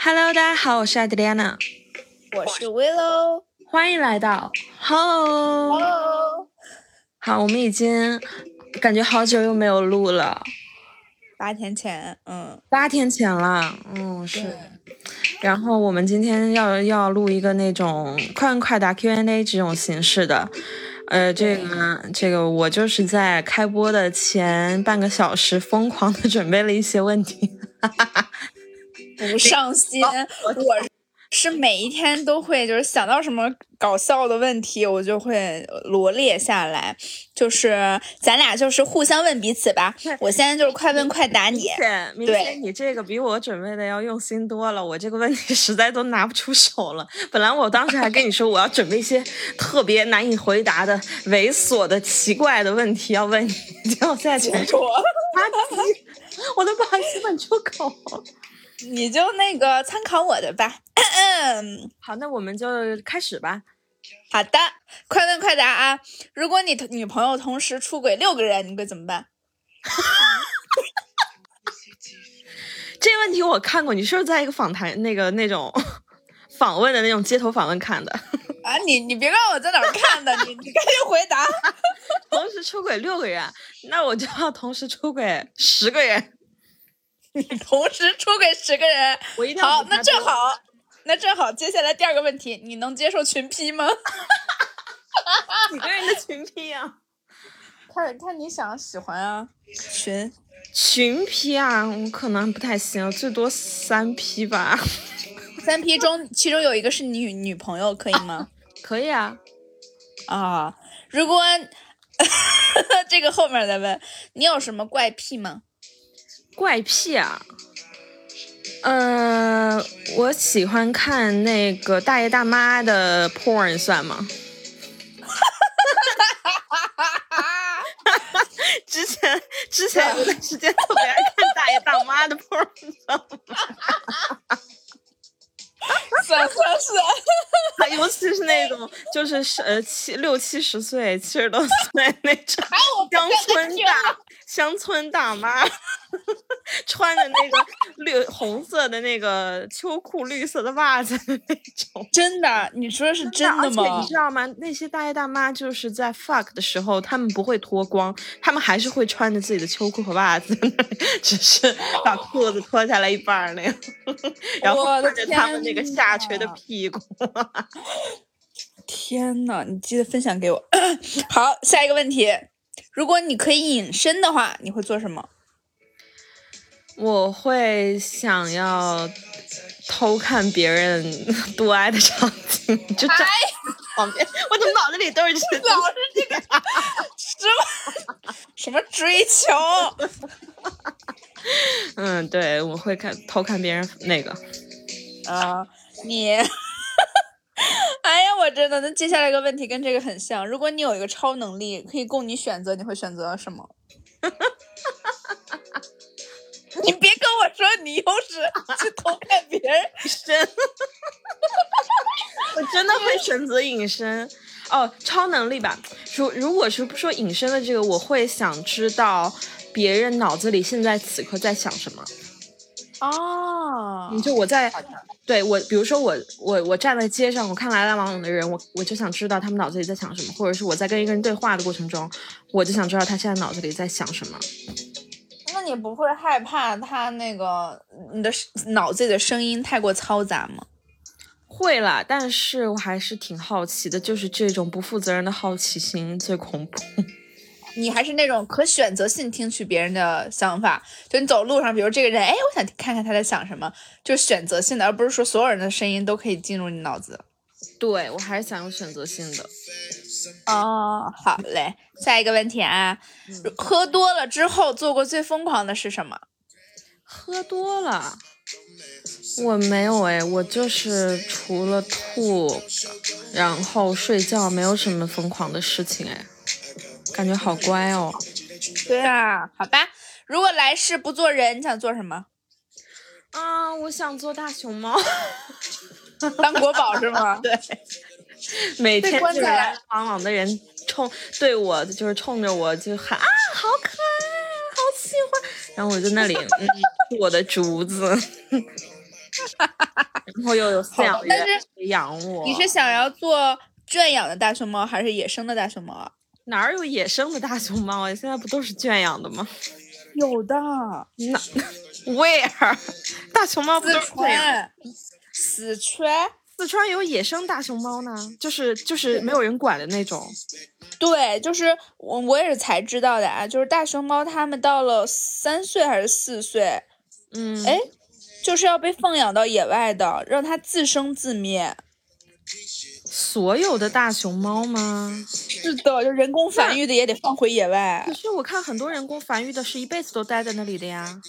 Hello，大家好，我是艾德丽安娜，我是 Willow，欢迎来到 Hello。Hello，好，我们已经感觉好久又没有录了，八天前，嗯，八天前了，嗯是。然后我们今天要要录一个那种快问快答 Q&A 这种形式的，呃，这个这个我就是在开播的前半个小时疯狂的准备了一些问题，不上心，我是每一天都会，就是想到什么搞笑的问题，我就会罗列下来，就是咱俩就是互相问彼此吧。我现在就是快问快答你明，显明对显你这个比我准备的要用心多了，我这个问题实在都拿不出手了。本来我当时还跟你说我要准备一些特别难以回答的、猥琐的、奇怪的问题要问你，结果现在全是说，我都不好意思问出口。你就那个参考我的吧。好，那我们就开始吧。好的，快问快答啊！如果你女朋友同时出轨六个人，你会怎么办？这个问题我看过，你是不是在一个访谈那个那种访问的那种街头访问看的？啊，你你别告诉我在哪儿看的，你你赶紧回答。同时出轨六个人，那我就要同时出轨十个人。你同时出轨十个人，我一定要好，那正好，那正好，接下来第二个问题，你能接受群批吗？几个人的群批啊？看看你想喜欢啊，群群批啊，我可能不太行，最多三批吧。三批中，其中有一个是你女女朋友，可以吗？可以啊，啊，如果这个后面再问，你有什么怪癖吗？怪癖啊。呃，我喜欢看那个大爷大妈的 porn 算吗？之前之前有段时间特别爱看大爷大妈的 porn，你知道吗？算算算，啊尤其是那种就是是呃七六七十岁、七十多岁那种乡村大乡村大妈，穿着那个绿红色的那个秋裤、绿色的袜子的那种。真的？你说的是真的而且吗你？知道吗？那些大爷大妈就是在 fuck 的时候，他们不会脱光，他们还是会穿着自己的秋裤和袜子，只是把裤子脱下来一半儿那样，然后看着他们那个下垂的屁股。天呐，你记得分享给我。好，下一个问题，如果你可以隐身的话，你会做什么？我会想要偷看别人 多爱的场景，就站在旁边，我的脑子里都是这。老是这个什么什么追求？嗯，对，我会看偷看别人那个。啊，你，哎呀，我真的，那接下来一个问题跟这个很像。如果你有一个超能力可以供你选择，你会选择什么？你别跟我说你又是去 偷看别人，身，我真的会选择隐身。哦，超能力吧。如如果是不说隐身的这个，我会想知道别人脑子里现在此刻在想什么。哦你就我在对我，比如说我我我站在街上，我看来来往往的人，我我就想知道他们脑子里在想什么，或者是我在跟一个人对话的过程中，我就想知道他现在脑子里在想什么。那你不会害怕他那个你的脑子里的声音太过嘈杂吗？会啦，但是我还是挺好奇的，就是这种不负责任的好奇心最恐怖。你还是那种可选择性听取别人的想法，就你走路上，比如这个人，哎，我想看看他在想什么，就是选择性的，而不是说所有人的声音都可以进入你脑子。对我还是想有选择性的。哦，好嘞，下一个问题啊，喝多了之后做过最疯狂的是什么？喝多了，我没有哎，我就是除了吐，然后睡觉，没有什么疯狂的事情哎，感觉好乖哦。对啊，好吧，如果来世不做人，你想做什么？啊，我想做大熊猫。当国宝是吗？对，每天就是来来往往的人冲对我就是冲着我就喊啊，好可爱，好喜欢，然后我就那里我的竹子。然后又有饲养员养我。你是想要做圈养的大熊猫，还是野生的大熊猫啊？哪儿有野生的大熊猫啊？现在不都是圈养的吗？有的。那 Where？大熊猫不都是圈养？四川。四川有野生大熊猫呢，就是就是没有人管的那种。对，就是我我也是才知道的啊，就是大熊猫它们到了三岁还是四岁，嗯，哎，就是要被放养到野外的，让它自生自灭。所有的大熊猫吗？是的，就人工繁育的也得放回野外。可是我看很多人工繁育的是一辈子都待在那里的呀。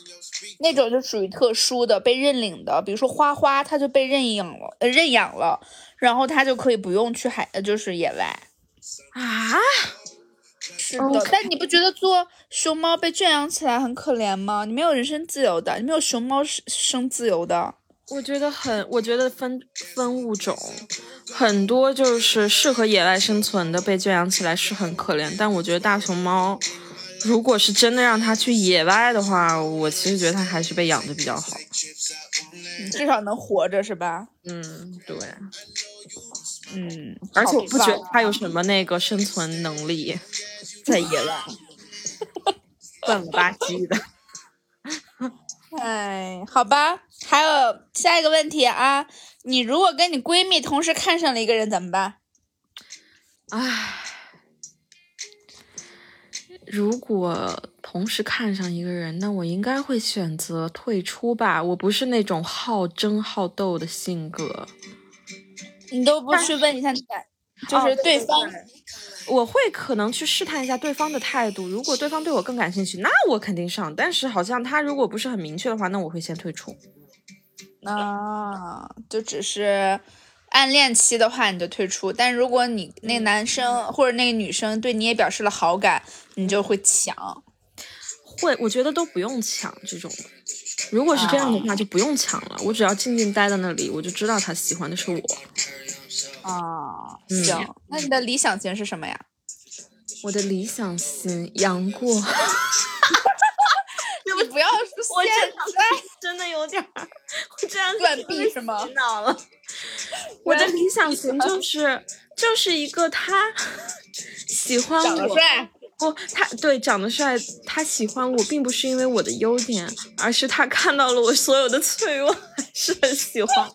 那种就属于特殊的被认领的，比如说花花，它就被认养了，呃，认养了，然后它就可以不用去海，呃，就是野外。啊？是的。但你不觉得做熊猫被圈养起来很可怜吗？你没有人身自由的，你没有熊猫生自由的。我觉得很，我觉得分分物种，很多就是适合野外生存的被圈养起来是很可怜，但我觉得大熊猫，如果是真的让它去野外的话，我其实觉得它还是被养的比较好，至少能活着是吧？嗯，对，嗯，而且我不觉得它有什么那个生存能力，在野外，笨了吧唧的。哎，好吧，还有下一个问题啊，你如果跟你闺蜜同时看上了一个人怎么办？唉，如果同时看上一个人，那我应该会选择退出吧。我不是那种好争好斗的性格。你都不去问一下，就是对方。我会可能去试探一下对方的态度，如果对方对我更感兴趣，那我肯定上。但是好像他如果不是很明确的话，那我会先退出。啊，就只是暗恋期的话，你就退出。但如果你那男生或者那个女生对你也表示了好感，你就会抢。会，我觉得都不用抢这种。如果是这样的话，就不用抢了。我只要静静待在那里，我就知道他喜欢的是我。啊，行，那你的理想型是什么呀？我的理想型杨过，你不要 说现在真的有点，我这样断臂是吗？洗脑了。我的理想型就是就是一个他 喜欢我，长得帅不，他对长得帅，他喜欢我，并不是因为我的优点，而是他看到了我所有的脆弱，还是很喜欢。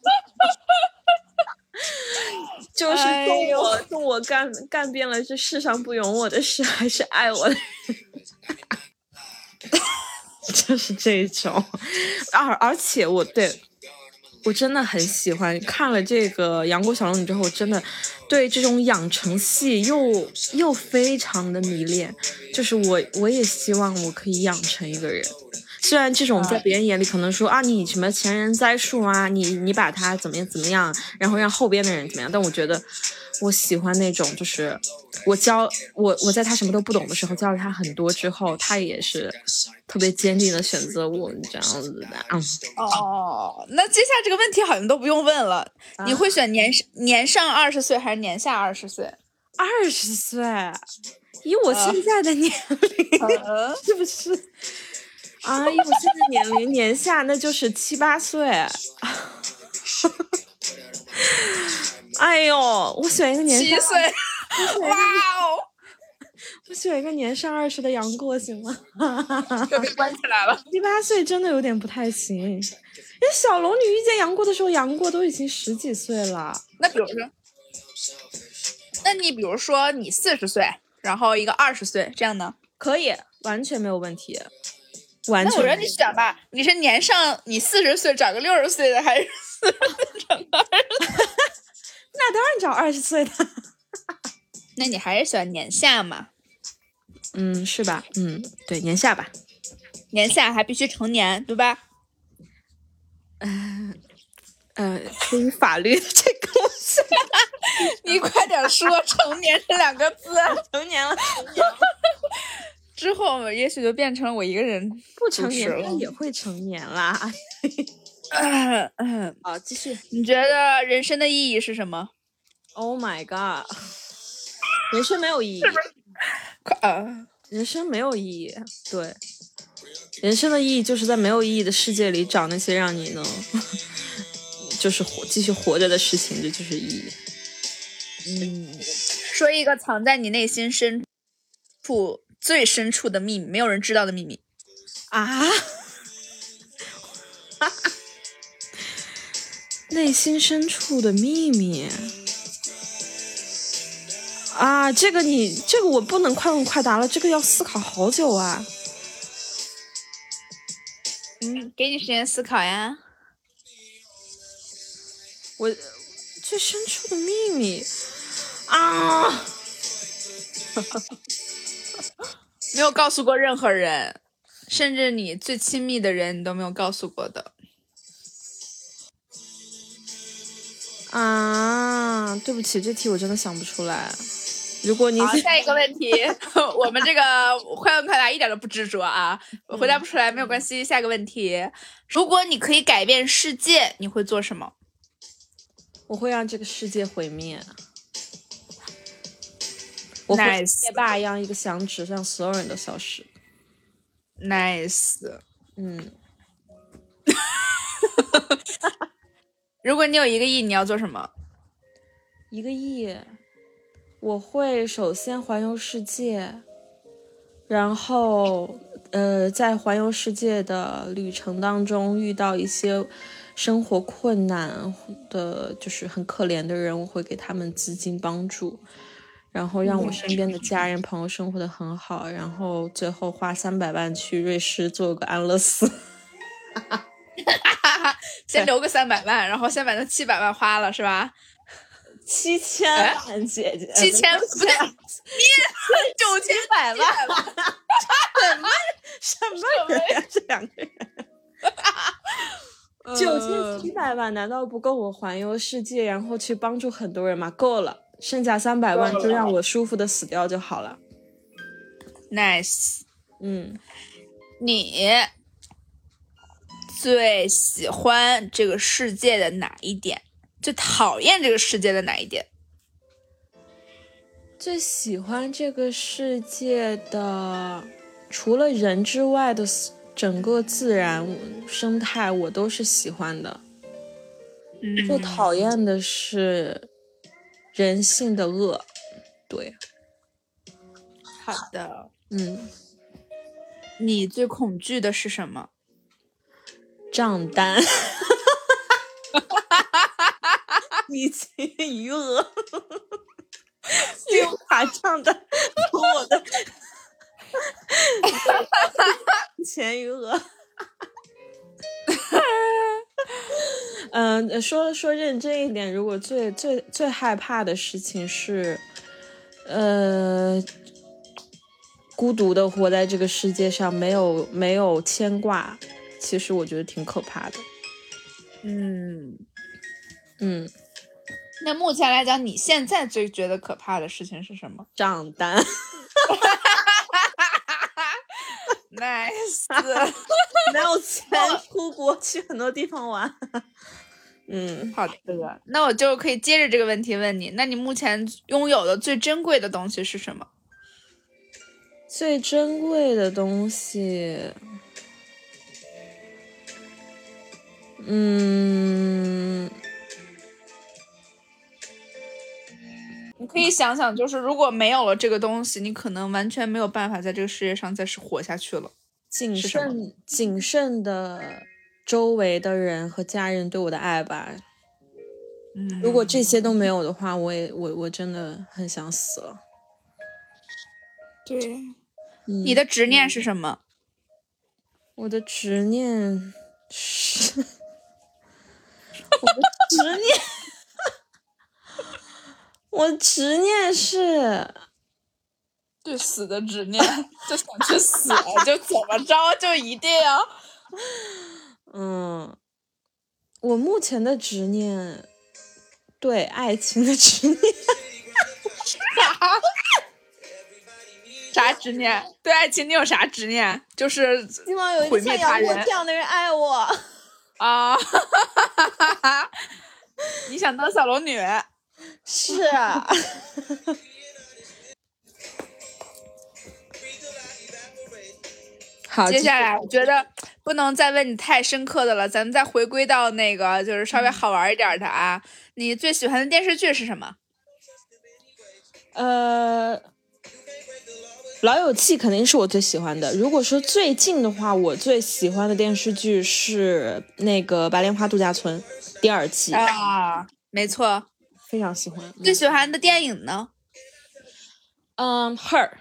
就是送我送我干干遍了这世上不容我的事，还是爱我的人，就是这种。而而且我对我真的很喜欢，看了这个《杨过小龙女》之后，我真的对这种养成系又又非常的迷恋。就是我我也希望我可以养成一个人。虽然这种在别人眼里可能说啊，你什么前人栽树啊，你你把它怎么样怎么样，然后让后边的人怎么样，但我觉得我喜欢那种，就是我教我我在他什么都不懂的时候教了他很多之后，他也是特别坚定的选择我这样子的。嗯，哦，那接下来这个问题好像都不用问了，你会选年年上二十岁还是年下二十岁？二十岁，以我现在的年龄，是不是？啊，以我现在年龄，年下那就是七八岁。哎呦，我选一个年七岁，哇哦！我选一个年上二十的杨过行吗？就被关起来了。七八岁真的有点不太行，那小龙女遇见杨过的时候，杨过都已经十几岁了。那比如说，那你比如说你四十岁，然后一个二十岁，这样呢？可以，完全没有问题。那我让你选吧，你是年上你四十岁找个六十岁的，还是四十岁找个二十？那当然找二十岁的。那你还是喜欢年下嘛？嗯，是吧？嗯，对，年下吧。年下还必须成年，对吧？嗯呃，出于法律的这个东西，你快点说“成年”这两个字。成年了。之后也许就变成我一个人不成年也会成年啦。好，继续。你觉得人生的意义是什么？Oh my god！人生没有意义。快啊，人生没有意义。对，人生的意义就是在没有意义的世界里找那些让你能，就是活继续活着的事情，这就是意义。嗯，说一个藏在你内心深处最深处的秘密，没有人知道的秘密啊！内心深处的秘密啊！这个你这个我不能快问快答了，这个要思考好久啊。嗯，给你时间思考呀。我最深处的秘密啊，没有告诉过任何人，甚至你最亲密的人，你都没有告诉过的。啊，对不起，这题我真的想不出来。如果你好，下一个问题，我们这个 快问快答一点都不执着啊，回答不出来没有关系。下一个问题，如果你可以改变世界，你会做什么？我会让这个世界毁灭。我会灭霸一样，一个响指让所有人都消失。Nice，嗯。如果你有一个亿，你要做什么？一个亿，我会首先环游世界，然后呃，在环游世界的旅程当中遇到一些生活困难的，就是很可怜的人，我会给他们资金帮助，然后让我身边的家人朋友生活的很好，然后最后花三百万去瑞士做个安乐死。先留个三百万，然后先把那七百万花了，是吧？七千万，姐姐，七千不对，你九千百万，什么什么人呀？这两个人，九千七百万难道不够我环游世界，然后去帮助很多人吗？够了，剩下三百万就让我舒服的死掉就好了。Nice，嗯，你。最喜欢这个世界的哪一点？最讨厌这个世界的哪一点？最喜欢这个世界的，除了人之外的整个自然生态，我都是喜欢的。最讨厌的是人性的恶。对，好的，嗯，你最恐惧的是什么？账单，你情余额，信用卡账单和我的 钱余额。嗯，说说认真一点，如果最最最害怕的事情是，呃，孤独的活在这个世界上，没有没有牵挂。其实我觉得挺可怕的，嗯嗯。那目前来讲，你现在最觉得可怕的事情是什么？账单。Nice，没有钱 出国去很多地方玩。嗯，好的。那我就可以接着这个问题问你：那你目前拥有的最珍贵的东西是什么？最珍贵的东西。嗯，你可以想想，就是如果没有了这个东西，你可能完全没有办法在这个世界上再是活下去了。谨慎、谨慎的周围的人和家人对我的爱吧。嗯，如果这些都没有的话，我也我我真的很想死了。对，你的执念是什么？我的执念是。执念，我执念是对死的执念，就想去死，就怎么着就一定要。嗯，我目前的执念，对爱情的执念，啥？啥执念？对爱情你有啥执念？就是希望有一天有人这样的人爱我。啊，你想当小龙女？是啊。好，接下来我觉得不能再问你太深刻的了，咱们再回归到那个就是稍微好玩一点的啊。你最喜欢的电视剧是什么？呃，《老友记》肯定是我最喜欢的。如果说最近的话，我最喜欢的电视剧是那个《白莲花度假村》第二季啊，没错，非常喜欢。最喜欢的电影呢？嗯，《Her》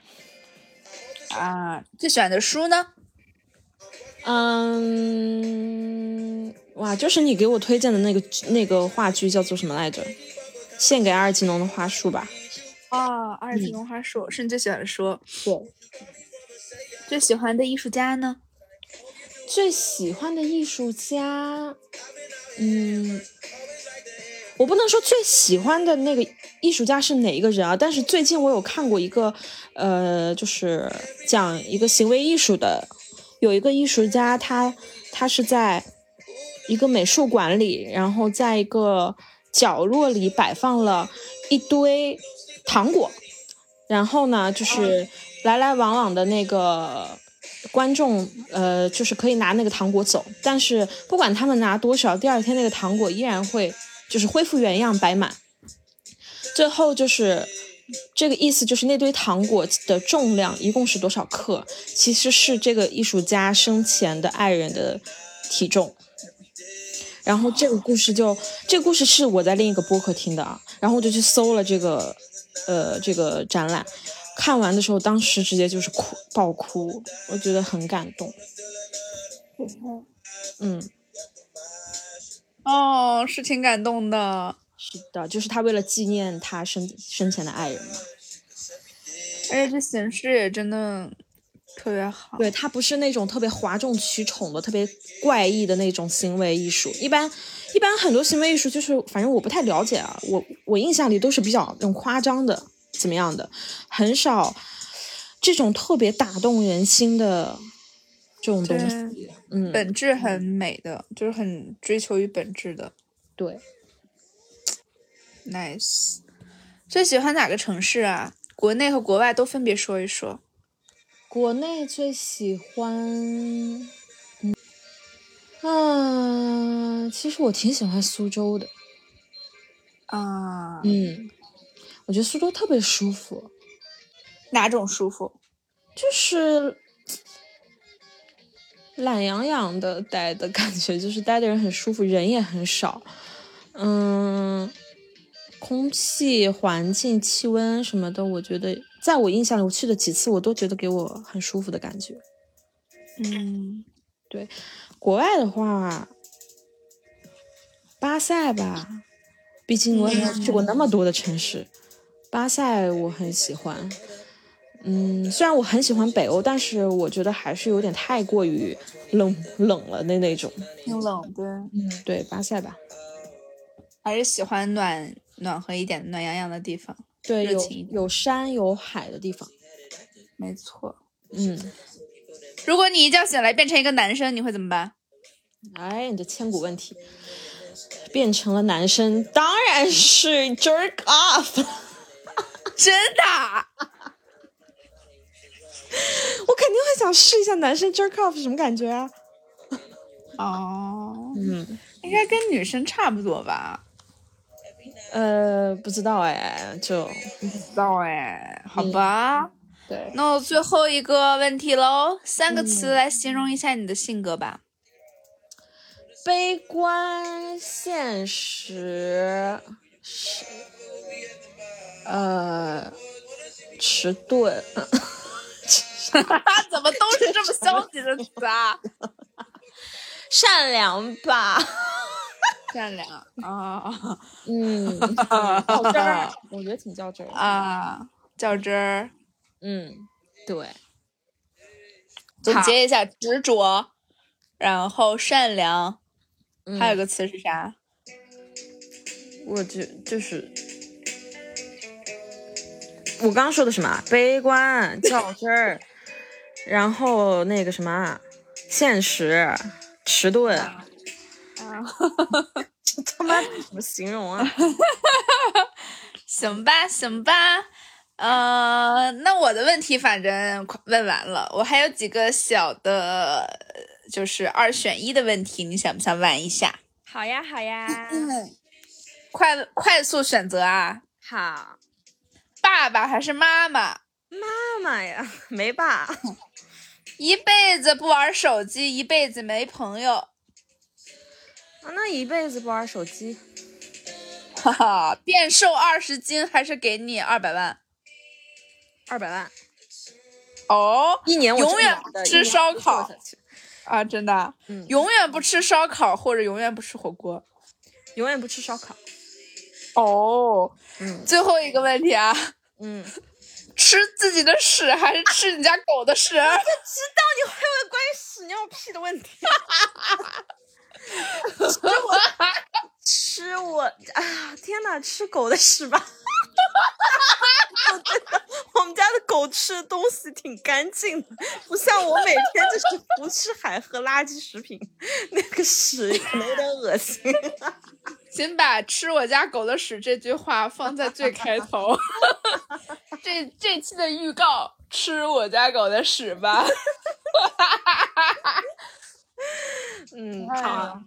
啊，最喜欢的书呢？嗯，哇，就是你给我推荐的那个那个话剧叫做什么来着？献给阿尔吉农的花束吧。哦，阿尔吉农花束是你最喜欢的书。对。最喜欢的艺术家呢？最喜欢的艺术家，嗯，我不能说最喜欢的那个艺术家是哪一个人啊？但是最近我有看过一个，呃，就是讲一个行为艺术的。有一个艺术家，他他是在一个美术馆里，然后在一个角落里摆放了一堆糖果，然后呢，就是来来往往的那个观众，呃，就是可以拿那个糖果走，但是不管他们拿多少，第二天那个糖果依然会就是恢复原样摆满，最后就是。这个意思就是那堆糖果的重量一共是多少克？其实是这个艺术家生前的爱人的体重。然后这个故事就，这个故事是我在另一个播客听的啊。然后我就去搜了这个，呃，这个展览。看完的时候，当时直接就是哭，爆哭，我觉得很感动。嗯，哦，是挺感动的。是的，就是他为了纪念他生生前的爱人嘛。而且这形式也真的特别好。对他不是那种特别哗众取宠的、特别怪异的那种行为艺术。一般一般很多行为艺术就是，反正我不太了解啊。我我印象里都是比较那种夸张的，怎么样的，很少这种特别打动人心的这种东西。嗯，本质很美的，就是很追求于本质的。对。Nice，最喜欢哪个城市啊？国内和国外都分别说一说。国内最喜欢，嗯，啊，其实我挺喜欢苏州的。啊，嗯，我觉得苏州特别舒服。哪种舒服？就是懒洋洋的待的感觉，就是待的人很舒服，人也很少。嗯。空气、环境、气温什么的，我觉得在我印象里，我去的几次，我都觉得给我很舒服的感觉。嗯，对。国外的话，巴塞吧，毕竟我也去过那么多的城市。巴塞我很喜欢。嗯，虽然我很喜欢北欧，但是我觉得还是有点太过于冷冷了的那种。挺冷，的。嗯，对，巴塞吧。还是喜欢暖。暖和一点、暖洋洋的地方，对，有有山有海的地方，没错。嗯，如果你一觉醒来变成一个男生，你会怎么办？哎，你这千古问题，变成了男生，当然是 jerk off，真的，我肯定会想试一下男生 jerk off 是什么感觉啊？哦，嗯，应该跟女生差不多吧。呃，不知道哎，就不知道哎，好吧。对，那我最后一个问题喽，三个词来形容一下你的性格吧。悲观、现实、是呃迟钝。怎么都是这么消极的词啊？善良吧。善良啊，嗯，较真儿，我觉得挺较真儿啊，较真儿，嗯，对。总结一下，执着，然后善良，还有个词是啥？我就就是，我刚刚说的什么？悲观、较真儿，然后那个什么，现实、迟钝。这他妈怎么形容啊？行吧，行吧，呃，那我的问题反正问完了，我还有几个小的就是二选一的问题，你想不想玩一下？好呀，好呀。嗯，快快速选择啊！好，爸爸还是妈妈？妈妈呀，没爸。一辈子不玩手机，一辈子没朋友。啊，那一辈子不玩手机。哈哈，变瘦二十斤还是给你二百万？二百万。哦，一年永远吃烧烤啊！真的，嗯，永远不吃烧烤或者永远不吃火锅，永远不吃烧烤。哦，嗯，最后一个问题啊，嗯，吃自己的屎还是吃你家狗的屎？我就知道你会问关于屎尿屁的问题。吃我，哎呀，天哪，吃狗的屎吧！我觉得我们家的狗吃的东西挺干净的，不像我每天就是胡吃海喝垃圾食品，那个屎可能有点恶心。请把“吃我家狗的屎”这句话放在最开头。这这期的预告：吃我家狗的屎吧。嗯，好，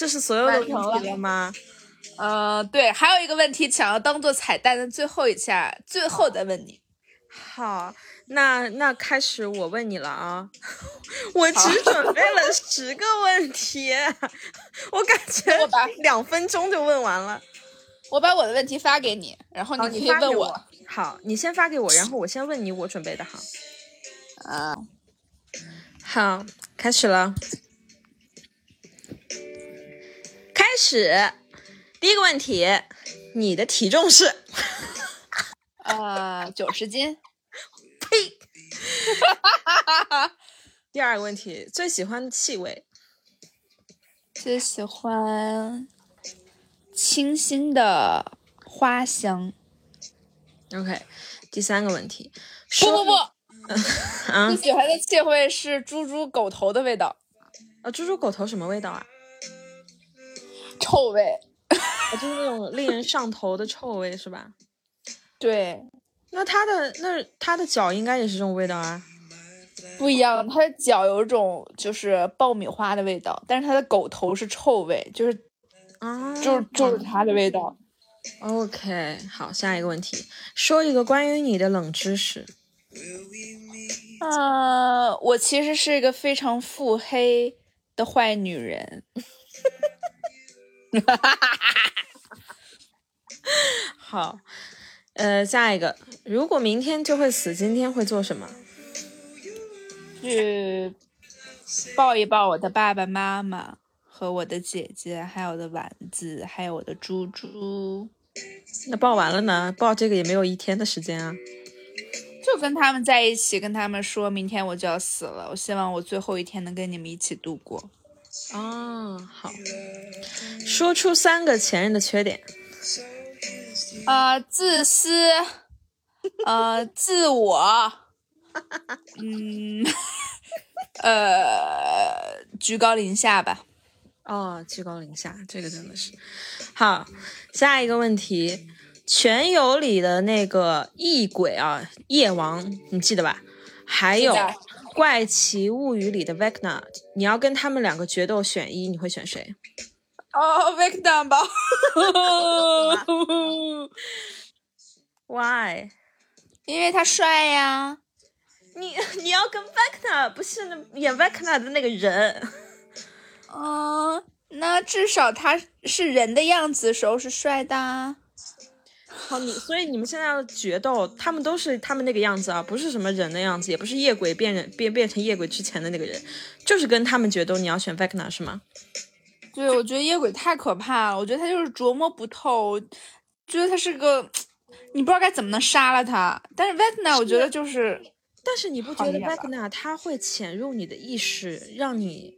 这是所有的问题了吗？呃，对，还有一个问题想要当做彩蛋的最后一下，最后再问你。好，那那开始我问你了啊！我只准备了十个问题，我感觉我把两分钟就问完了。我把我的问题发给你，然后你可以问我。好，你先发给我，然后我先问你我准备的哈。啊，好，开始了。始，第一个问题，你的体重是？呃，九十斤。呸！第二个问题，最喜欢的气味？最喜欢清新的花香。OK，第三个问题，不不不，啊，最喜欢的气味是猪猪狗头的味道。啊，猪猪狗头什么味道啊？臭味，就是那种令人上头的臭味，是吧？对。那他的那他的脚应该也是这种味道啊？不一样，他的脚有种就是爆米花的味道，但是他的狗头是臭味，就是啊，就是就是它的味道。OK，好，下一个问题，说一个关于你的冷知识。呃，我其实是一个非常腹黑的坏女人。好，呃，下一个，如果明天就会死，今天会做什么？去抱一抱我的爸爸妈妈和我的姐姐，还有我的丸子，还有我的猪猪。那抱完了呢？抱这个也没有一天的时间啊。就跟他们在一起，跟他们说明天我就要死了，我希望我最后一天能跟你们一起度过。哦，好，说出三个前任的缺点。呃，自私，呃，自我，嗯，呃，居高临下吧。哦，居高临下，这个真的是好。下一个问题，《全游》里的那个异鬼啊，夜王，你记得吧？还有《怪奇物语》里的 Vecna，你要跟他们两个决斗选一，你会选谁？哦，Vecna 吧。Why？因为他帅呀。你你要跟 Vecna，不是演 Vecna 的那个人。嗯，那至少他是人的样子的时候是帅的。好，你所以你们现在要决斗，他们都是他们那个样子啊，不是什么人的样子，也不是夜鬼变人变变成夜鬼之前的那个人，就是跟他们决斗，你要选 Vecna 是吗？对，我觉得夜鬼太可怕了，我觉得他就是琢磨不透，觉得他是个，你不知道该怎么能杀了他。但是 Vecna 我觉得就是，但是你不觉得 Vecna 他会潜入你的意识，让你，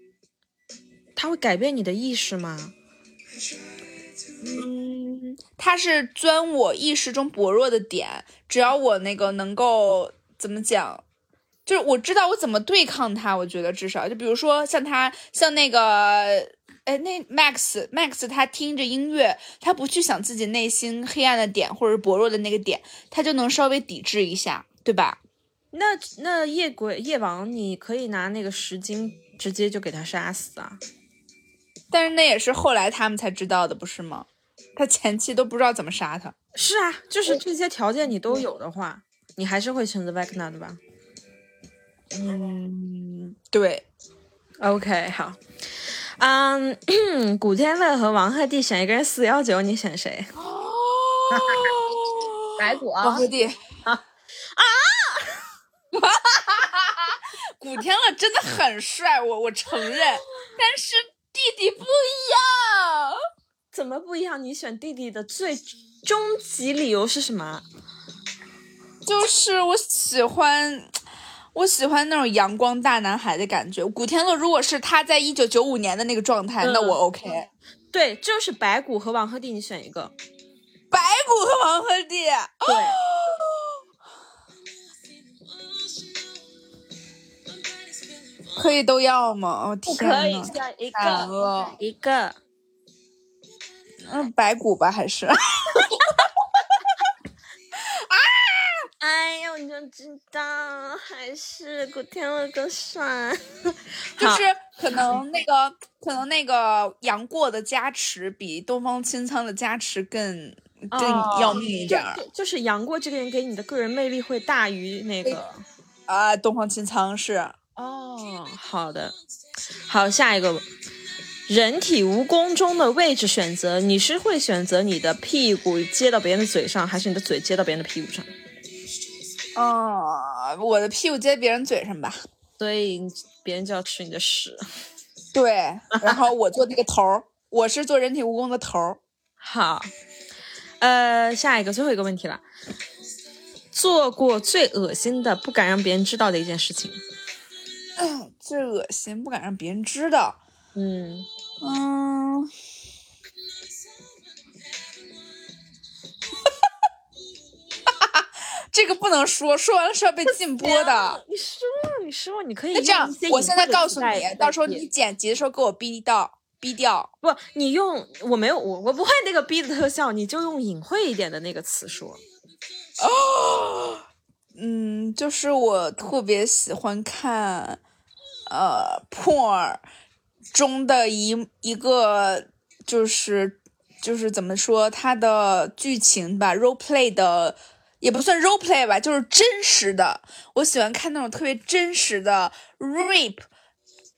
他会改变你的意识吗？嗯，他是钻我意识中薄弱的点，只要我那个能够怎么讲，就是我知道我怎么对抗他，我觉得至少就比如说像他像那个。哎，那 Max Max 他听着音乐，他不去想自己内心黑暗的点或者薄弱的那个点，他就能稍微抵制一下，对吧？那那夜鬼夜王，你可以拿那个石晶直接就给他杀死啊。但是那也是后来他们才知道的，不是吗？他前期都不知道怎么杀他。是啊，就是这些条件你都有的话，你还是会选择 Vecna 的吧？嗯，对。OK，好。嗯，古天乐和王鹤棣选一个人四幺九，你选谁？哦 白骨啊，王鹤棣啊啊！古天乐真的很帅，我我承认，但是弟弟不一样。怎么不一样？你选弟弟的最终极理由是什么？就是我喜欢。我喜欢那种阳光大男孩的感觉。古天乐如果是他在一九九五年的那个状态，那我 OK。对，就是白骨和王鹤棣，你选一个。白骨和王鹤棣。对。可以都要吗？哦天呐。可以，选一个。一个。嗯，白骨吧，还是。啊 哎呀，我就知道，还是古天乐更帅。就是可能那个，可能那个杨过的加持比东方青苍的加持更更要命一点儿。就是杨过这个人给你的个人魅力会大于那个啊，东方青苍是。哦，好的，好，下一个，人体蜈蚣中的位置选择，你是会选择你的屁股接到别人的嘴上，还是你的嘴接到别人的屁股上？哦，我的屁股接别人嘴上吧，所以别人就要吃你的屎。对，然后我做那个头儿，我是做人体蜈蚣的头儿。好，呃，下一个最后一个问题了，做过最恶心的、不敢让别人知道的一件事情。最恶心，不敢让别人知道。嗯嗯。这个不能说，说完了是要被禁播的。你说，你说，你可以。那这样，我现在告诉你，到时候你剪辑的时候给我逼到逼掉。不，你用我没有我我不会那个逼的特效，你就用隐晦一点的那个词说。哦，嗯，就是我特别喜欢看，呃，porn 中的一一个，就是就是怎么说，它的剧情吧，role play 的。也不算 role play 吧，就是真实的。我喜欢看那种特别真实的 rape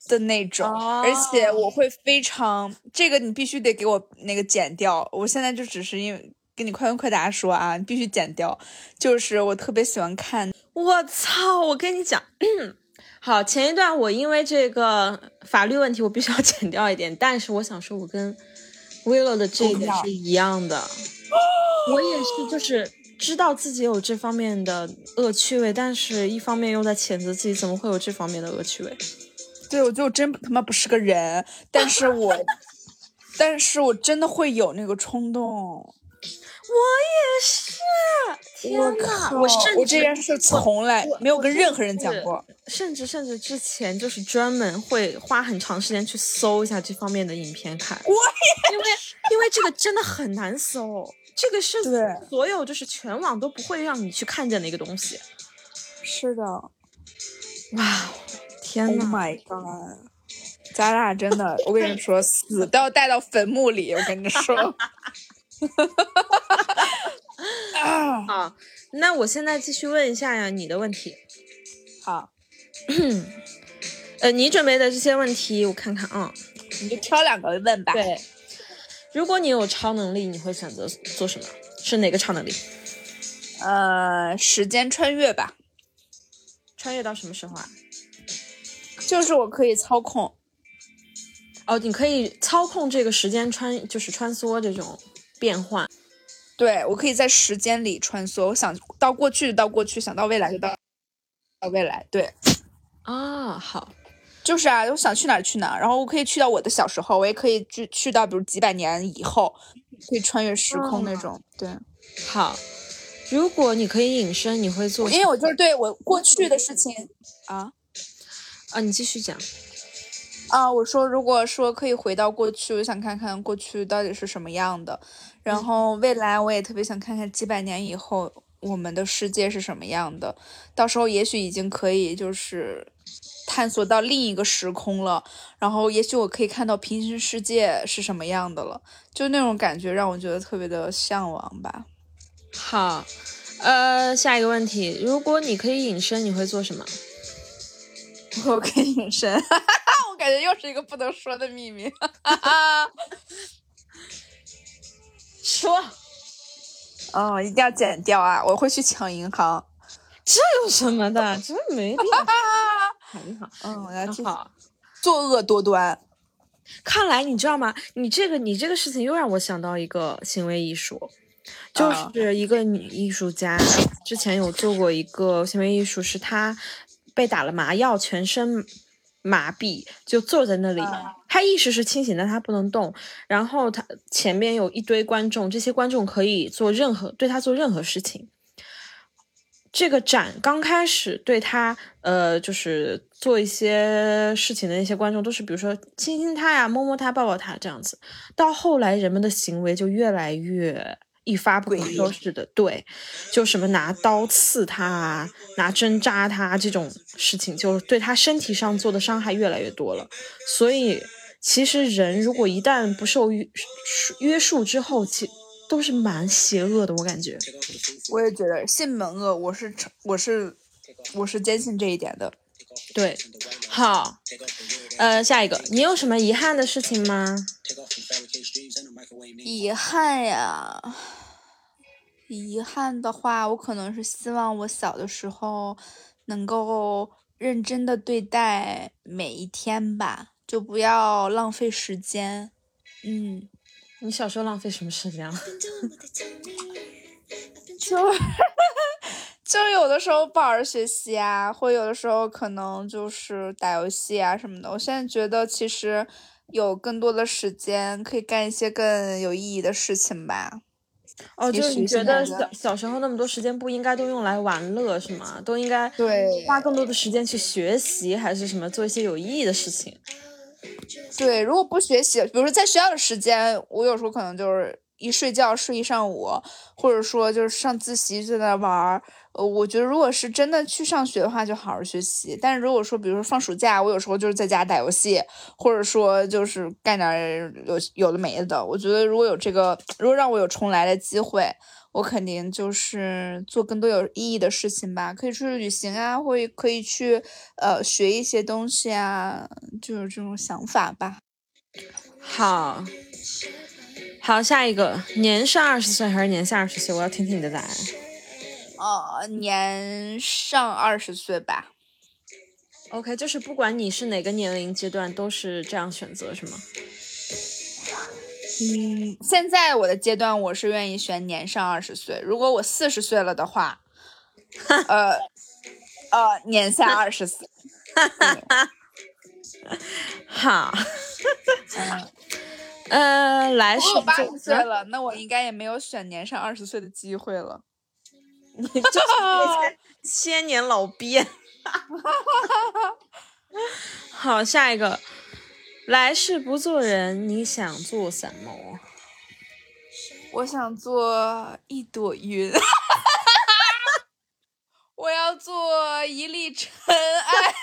的那种，而且我会非常这个你必须得给我那个剪掉。我现在就只是因为跟你快问快答说啊，你必须剪掉。就是我特别喜欢看。我操！我跟你讲，好，前一段我因为这个法律问题，我必须要 剪掉一点。但是我想说，我跟 Willow 的这一点是一样的。我也是，就是。知道自己有这方面的恶趣味，但是一方面又在谴责自己怎么会有这方面的恶趣味。对，我就真他妈不是个人，但是我，但是我真的会有那个冲动。我也是，天呐，我甚至我这件事从来没有跟任何人讲过，甚至甚至之前就是专门会花很长时间去搜一下这方面的影片看。我也，因为因为这个真的很难搜。这个是所有就是全网都不会让你去看见的一个东西。是的，哇，天呐 o h my god！咱俩真的，我跟你说，死都要带到坟墓里。我跟你说，啊，那我现在继续问一下呀，你的问题。好，呃，你准备的这些问题，我看看啊，你就挑两个问吧。对。如果你有超能力，你会选择做什么？是哪个超能力？呃，时间穿越吧。穿越到什么时候啊？就是我可以操控。哦，你可以操控这个时间穿，就是穿梭这种变化。对，我可以在时间里穿梭。我想到过去就到过去，想到未来就到到未来。对。啊，好。就是啊，我想去哪儿去哪儿，然后我可以去到我的小时候，我也可以去去到比如几百年以后，可以穿越时空那种。对，好，如果你可以隐身，你会做？因为我就是对我过去的事情啊啊，你继续讲啊。我说，如果说可以回到过去，我想看看过去到底是什么样的，然后未来我也特别想看看几百年以后我们的世界是什么样的。到时候也许已经可以就是探索到另一个时空了，然后也许我可以看到平行世界是什么样的了，就那种感觉让我觉得特别的向往吧。好，呃，下一个问题，如果你可以隐身，你会做什么？我可以隐身，我感觉又是一个不能说的秘密。说，哦，一定要剪掉啊！我会去抢银行。这有什么的？这没必要。抢银行，嗯，我要去好。作恶多端。看来你知道吗？你这个你这个事情又让我想到一个行为艺术，就是一个女艺术家之前有做过一个行为艺术，是她被打了麻药，全身麻痹，就坐在那里。他意识是清醒，但他不能动。然后他前面有一堆观众，这些观众可以做任何对他做任何事情。这个展刚开始对他，呃，就是做一些事情的那些观众，都是比如说亲亲他呀、摸摸他、抱抱他这样子。到后来，人们的行为就越来越一发不可收拾的，对，就什么拿刀刺他啊、拿针扎他这种事情，就对他身体上做的伤害越来越多了。所以，其实人如果一旦不受约约束之后，其都是蛮邪恶的，我感觉。我也觉得性本恶，我是我是我是坚信这一点的。对，好，呃，下一个，你有什么遗憾的事情吗？遗憾呀，遗憾的话，我可能是希望我小的时候能够认真的对待每一天吧，就不要浪费时间。嗯。你小时候浪费什么时间了？就 就有的时候不好好学习啊，或有的时候可能就是打游戏啊什么的。我现在觉得其实有更多的时间可以干一些更有意义的事情吧。哦，就是你觉得小小时候那么多时间不应该都用来玩乐是吗？都应该对花更多的时间去学习还是什么做一些有意义的事情？对，如果不学习，比如说在学校的时间，我有时候可能就是一睡觉睡一上午，或者说就是上自习就在那玩儿。呃，我觉得如果是真的去上学的话，就好好学习。但是如果说，比如说放暑假，我有时候就是在家打游戏，或者说就是干点有有的没的。我觉得如果有这个，如果让我有重来的机会，我肯定就是做更多有意义的事情吧，可以出去旅行啊，或可以去呃学一些东西啊，就是这种想法吧。好，好，下一个，年上二十岁还是年下二十岁？我要听听你的答案。呃，年上二十岁吧。OK，就是不管你是哪个年龄阶段，都是这样选择，是吗？嗯，现在我的阶段，我是愿意选年上二十岁。如果我四十岁了的话，呃，呃，年下二十岁。好。呃，来是八十岁了，那我应该也没有选年上二十岁的机会了。你就是那些 千年老鳖。好，下一个，来世不做人，你想做什么？我想做一朵云。我要做一粒尘埃。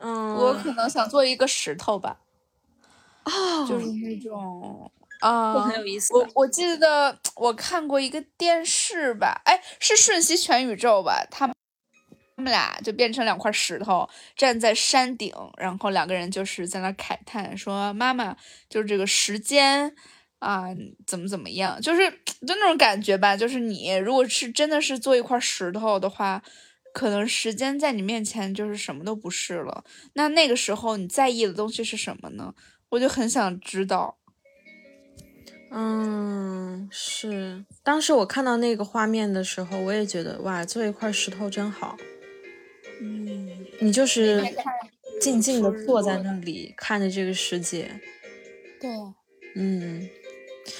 嗯，我可能想做一个石头吧。哦，就是那种。啊，很有意思。我我记得我看过一个电视吧，哎，是《瞬息全宇宙》吧？他们他们俩就变成两块石头，站在山顶，然后两个人就是在那慨叹说：“妈妈，就是这个时间啊，怎么怎么样？就是就那种感觉吧。就是你如果是真的是做一块石头的话，可能时间在你面前就是什么都不是了。那那个时候你在意的东西是什么呢？我就很想知道。”嗯，是。当时我看到那个画面的时候，我也觉得哇，做一块石头真好。嗯，你就是静静的坐在那里，看着这个世界。对，嗯，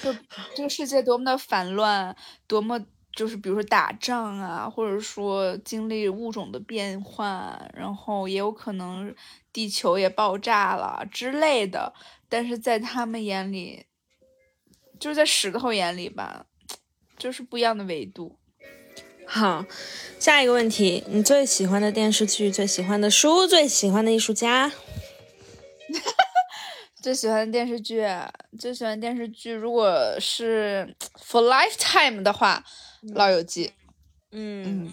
就这个世界多么的烦乱，多么就是比如说打仗啊，或者说经历物种的变换，然后也有可能地球也爆炸了之类的。但是在他们眼里。就是在石头眼里吧，就是不一样的维度。好，下一个问题，你最喜欢的电视剧、最喜欢的书、最喜欢的艺术家？最喜欢的电视剧，最喜欢电视剧，如果是 for lifetime 的话，《老友记》。嗯，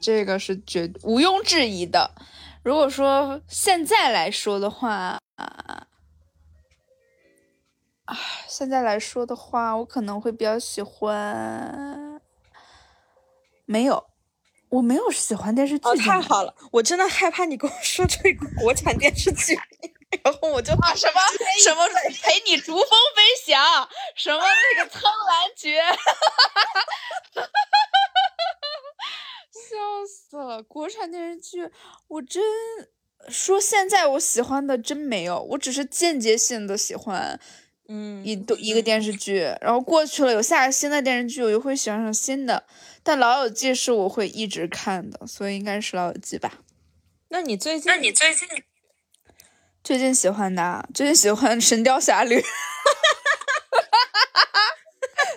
这个是绝毋庸置疑的。如果说现在来说的话，啊，现在来说的话，我可能会比较喜欢。没有，我没有喜欢电视剧。哦，太好了！我真的害怕你跟我说这个国产电视剧，然后我就啊什么什么陪你逐风飞翔，什么那个苍兰诀，笑死了！国产电视剧，我真说现在我喜欢的真没有，我只是间接性的喜欢。嗯，一都一个电视剧，然后过去了，有下个新的电视剧，我又会喜欢上新的。但《老友记》是我会一直看的，所以应该是《老友记》吧。那你最近？那你最近？最近喜欢的，最近喜欢《神雕侠侣》。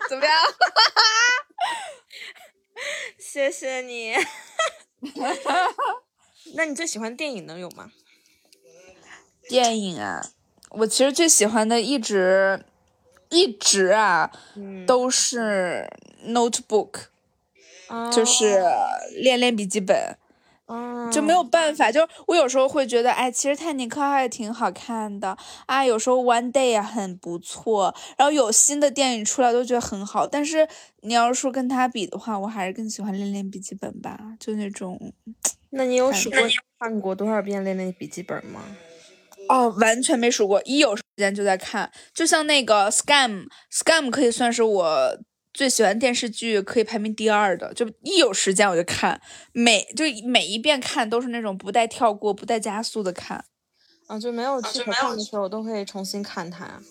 怎么样？谢谢你。那你最喜欢电影能有吗？电影啊。我其实最喜欢的一直一直啊，都是 notebook，就是练练笔记本，就没有办法。就我有时候会觉得，哎，其实泰坦尼克号也挺好看的啊，有时候 One Day 也很不错，然后有新的电影出来都觉得很好。但是你要是说跟他比的话，我还是更喜欢练练笔记本吧，就那种。那你有数过看过多少遍练练笔记本吗？哦，完全没数过，一有时间就在看。就像那个《Scam》，《Scam》可以算是我最喜欢电视剧，可以排名第二的。就一有时间我就看，每就每一遍看都是那种不带跳过、不带加速的看。啊，就没有剧可看的时候，我都会重新看它。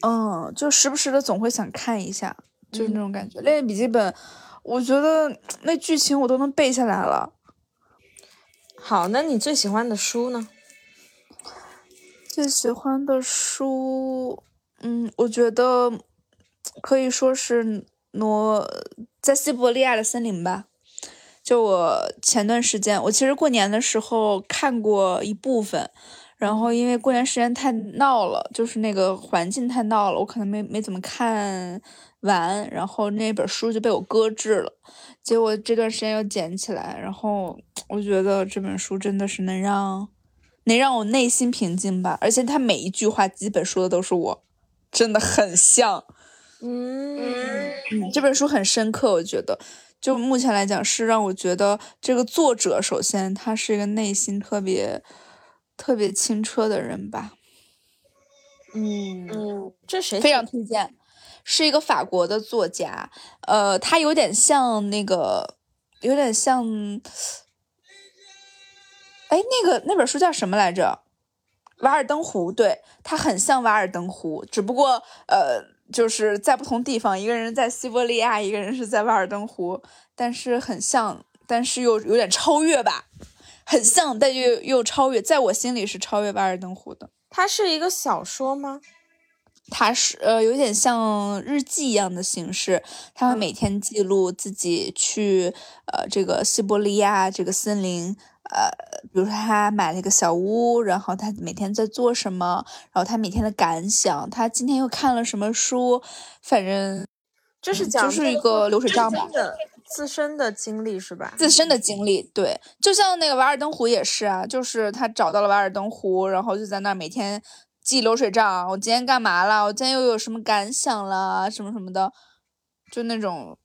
嗯，就时不时的总会想看一下，就是那种感觉。练练笔记本，我觉得那剧情我都能背下来了。好，那你最喜欢的书呢？最喜欢的书，嗯，我觉得可以说是《挪在西伯利亚的森林》吧。就我前段时间，我其实过年的时候看过一部分，然后因为过年时间太闹了，就是那个环境太闹了，我可能没没怎么看完，然后那本书就被我搁置了。结果这段时间又捡起来，然后我觉得这本书真的是能让。能让我内心平静吧，而且他每一句话基本说的都是我，真的很像。嗯嗯，这本书很深刻，我觉得，就目前来讲是让我觉得这个作者首先他是一个内心特别特别清澈的人吧。嗯嗯，这谁？非常推荐，是一个法国的作家，呃，他有点像那个，有点像。哎，那个那本书叫什么来着？《瓦尔登湖》，对，它很像《瓦尔登湖》，只不过呃，就是在不同地方，一个人在西伯利亚，一个人是在瓦尔登湖，但是很像，但是又有点超越吧，很像，但又又超越，在我心里是超越《瓦尔登湖》的。它是一个小说吗？它是呃，有点像日记一样的形式，他会每天记录自己去呃这个西伯利亚这个森林。呃，比如说他买了一个小屋，然后他每天在做什么，然后他每天的感想，他今天又看了什么书，反正这是讲就是一个流水账吧。自身的经历是吧？自身的经历，对，就像那个瓦尔登湖也是啊，就是他找到了瓦尔登湖，然后就在那儿每天记流水账，我今天干嘛了？我今天又有什么感想了？什么什么的，就那种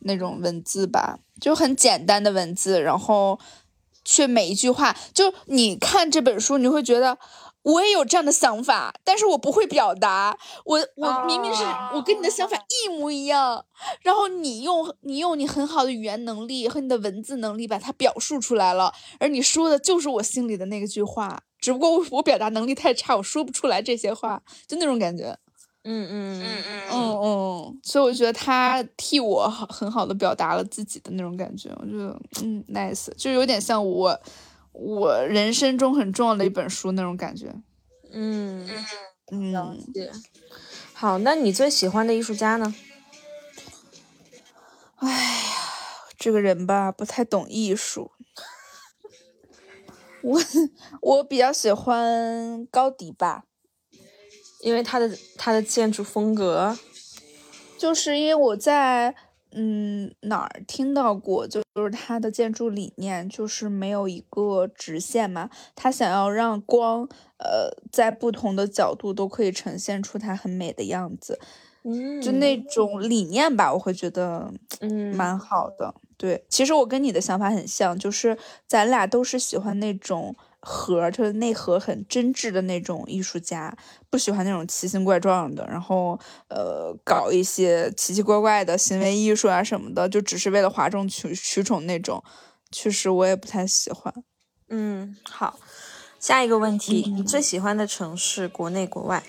那种文字吧，就很简单的文字，然后。却每一句话，就你看这本书，你会觉得我也有这样的想法，但是我不会表达。我我明明是我跟你的想法一模一样，然后你用你用你很好的语言能力和你的文字能力把它表述出来了，而你说的就是我心里的那个句话，只不过我我表达能力太差，我说不出来这些话，就那种感觉。嗯嗯嗯嗯嗯嗯，所以我觉得他替我很好的表达了自己的那种感觉，我觉得嗯，nice，就有点像我我人生中很重要的一本书那种感觉。嗯嗯，了解。好，那你最喜欢的艺术家呢？哎呀这个人吧，不太懂艺术。我 我比较喜欢高迪吧，因为他的他的建筑风格，就是因为我在嗯哪儿听到过，就就是他的建筑理念就是没有一个直线嘛，他想要让光呃在不同的角度都可以呈现出它很美的样子，嗯，就那种理念吧，我会觉得嗯。蛮好的。对，其实我跟你的想法很像，就是咱俩都是喜欢那种核，就是内核很真挚的那种艺术家，不喜欢那种奇形怪状的，然后呃搞一些奇奇怪怪的行为艺术啊什么的，就只是为了哗众取取宠那种。确实，我也不太喜欢。嗯，好，下一个问题，嗯你最喜欢的城市，国内国外？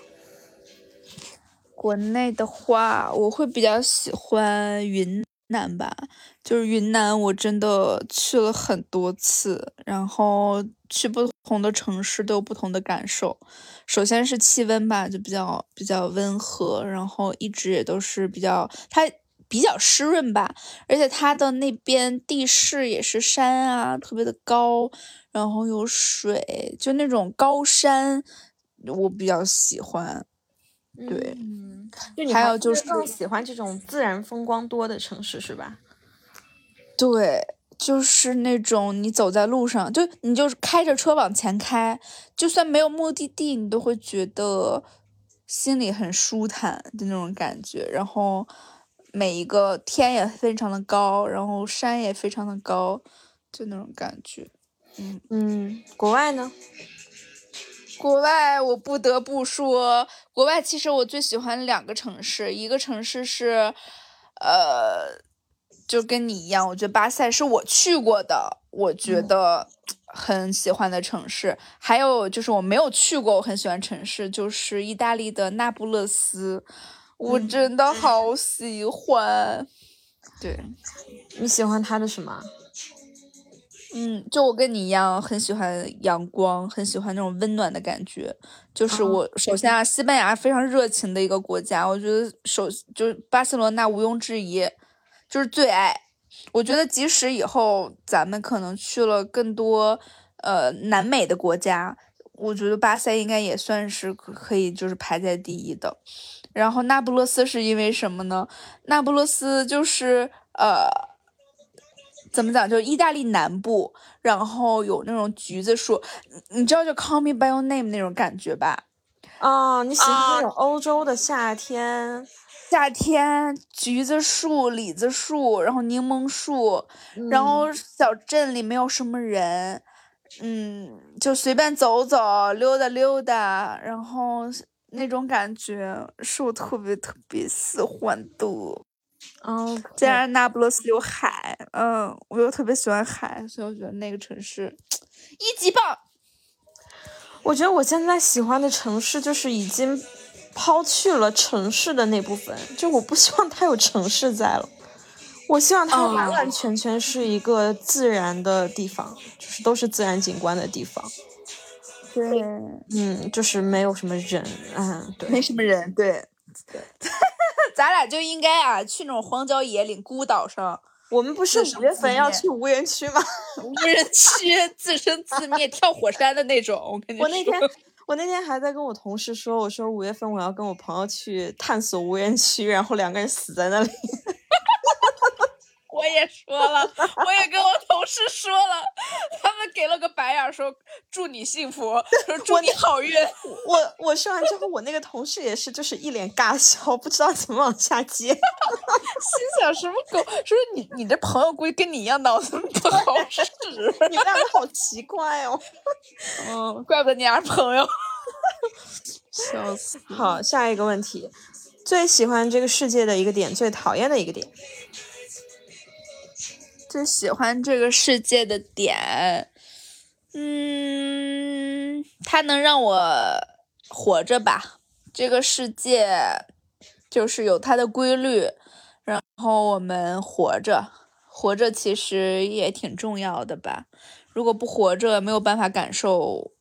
国内的话，我会比较喜欢云南吧，就是云南，我真的去了很多次，然后去不同的城市都有不同的感受。首先是气温吧，就比较比较温和，然后一直也都是比较它比较湿润吧，而且它的那边地势也是山啊，特别的高，然后有水，就那种高山，我比较喜欢。对嗯，就你还有就是更喜欢这种自然风光多的城市是吧？对，就是那种你走在路上，就你就是开着车往前开，就算没有目的地，你都会觉得心里很舒坦的那种感觉。然后每一个天也非常的高，然后山也非常的高，就那种感觉。嗯嗯，国外呢？国外我不得不说，国外其实我最喜欢两个城市，一个城市是，呃，就跟你一样，我觉得巴塞是我去过的，我觉得很喜欢的城市。还有就是我没有去过，我很喜欢城市，就是意大利的那不勒斯，我真的好喜欢。对，你喜欢它的什么？嗯，就我跟你一样，很喜欢阳光，很喜欢那种温暖的感觉。就是我首先啊，西班牙非常热情的一个国家，我觉得首就是巴塞罗那毋庸置疑，就是最爱。我觉得即使以后咱们可能去了更多呃南美的国家，我觉得巴塞应该也算是可可以就是排在第一的。然后那不勒斯是因为什么呢？那不勒斯就是呃。怎么讲？就意大利南部，然后有那种橘子树，你你知道就《Call Me by Your Name》那种感觉吧？哦，你喜欢那种欧洲的夏天？夏天，橘子树、李子树，然后柠檬树，然后小镇里没有什么人，嗯，就随便走走、溜达溜达，然后那种感觉是我特别特别喜欢的。哦，加上那不勒斯有海，嗯，我又特别喜欢海，所以我觉得那个城市一级棒。我觉得我现在喜欢的城市就是已经抛去了城市的那部分，就我不希望它有城市在了，我希望它完完全全是一个自然的地方，就是都是自然景观的地方。对，嗯，就是没有什么人，嗯，对，没什么人，对。咱俩就应该啊，去那种荒郊野岭、孤岛上。我们不是五月份要去无人区吗？无人区自生自灭、跳火山的那种。我跟你说，我那天我那天还在跟我同事说，我说五月份我要跟我朋友去探索无人区，然后两个人死在那里。我也说了，我也跟我同事说了，他们给了个白眼，说祝你幸福，说祝你好运。我我说完之后，我那个同事也是，就是一脸尬笑，不知道怎么往下接。心想什么狗？说你你这朋友估计跟你一样脑子不好使，你们俩都好奇怪哦。嗯，怪不得你俩是朋友。笑死。好，下一个问题，最喜欢这个世界的一个点，最讨厌的一个点。最喜欢这个世界的点，嗯，它能让我活着吧。这个世界就是有它的规律，然后我们活着，活着其实也挺重要的吧。如果不活着，没有办法感受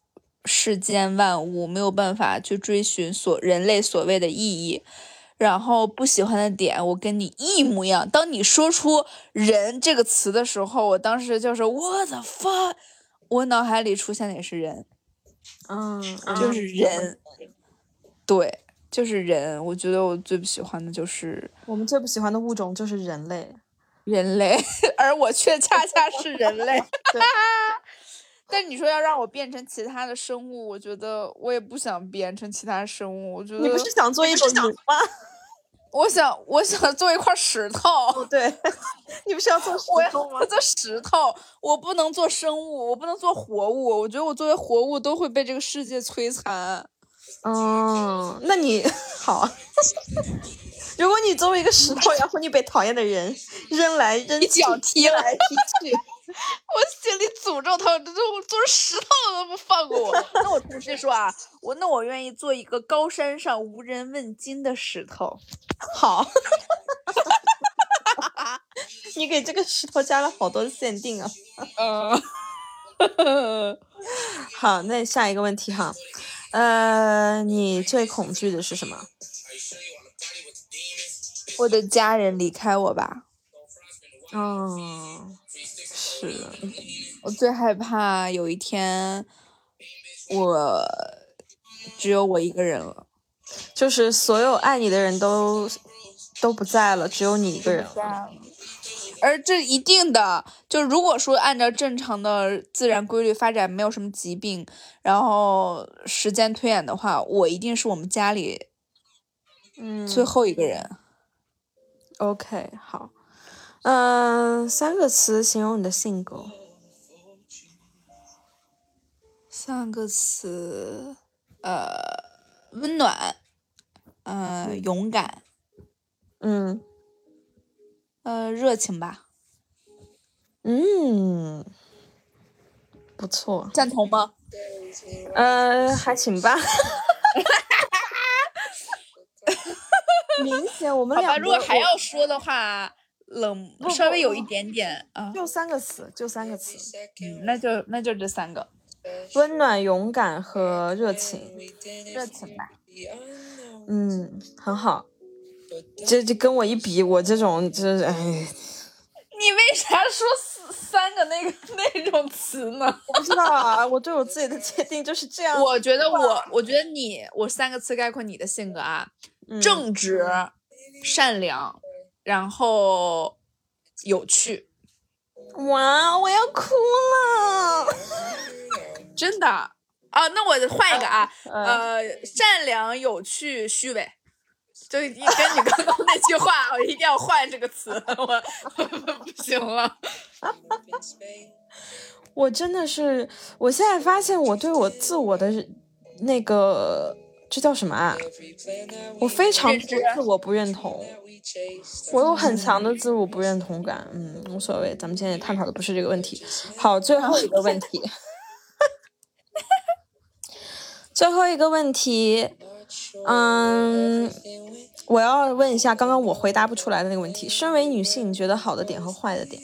世间万物，没有办法去追寻所人类所谓的意义。然后不喜欢的点我跟你一模一样。当你说出“人”这个词的时候，我当时就是 What the fuck，我脑海里出现的也是人，嗯，就是人，对，就是人。我觉得我最不喜欢的就是我们最不喜欢的物种就是人类，人类，而我却恰恰是人类。但你说要让我变成其他的生物，我觉得我也不想变成其他生物。我觉得你不是想做一种鱼吗？我想，我想做一块石头。哦，对，你不是要做石头吗？做石头，我不能做生物，我不能做活物。我觉得我作为活物都会被这个世界摧残。嗯，那你 好。如果你作为一个石头，然后你被讨厌的人扔来扔去、脚踢来踢去。我心里诅咒他，这我做石头都不放过我。那我同时说啊，我那我愿意做一个高山上无人问津的石头。好，你给这个石头加了好多限定啊。嗯，好，那下一个问题哈，呃，你最恐惧的是什么？我的家人离开我吧。嗯。是，我最害怕有一天，我只有我一个人了，就是所有爱你的人都都不在了，只有你一个人了。而这一定的，就如果说按照正常的自然规律发展，没有什么疾病，然后时间推演的话，我一定是我们家里，嗯，最后一个人。OK，好。嗯，三个词形容你的性格。三个词，呃，温暖，呃，勇敢，嗯，呃，热情吧。嗯，不错。赞同吗？呃，还行吧。明显我们俩。如果还要说的话。冷，稍微有一点点啊，就三个词，就三个词，嗯，那就那就这三个，温暖、勇敢和热情，热情吧，嗯，很好，这这跟我一比，我这种就是哎，你为啥说三三个那个那种词呢？我不知道啊，我对我自己的界定就是这样。我觉得我，我觉得你，我三个词概括你的性格啊，正直、善良。然后有趣，哇！我要哭了，真的啊！那我换一个啊，呃，善良、有趣、虚伪，就跟你刚刚那句话，我一定要换这个词，我不行了。我真的是，我现在发现我对我自我的那个。这叫什么啊？我非常自我不认同，我有很强的自我不认同感。嗯，无所谓，咱们今天探讨的不是这个问题。好，最后一个问题，最后一个问题，嗯，我要问一下刚刚我回答不出来的那个问题：身为女性，你觉得好的点和坏的点？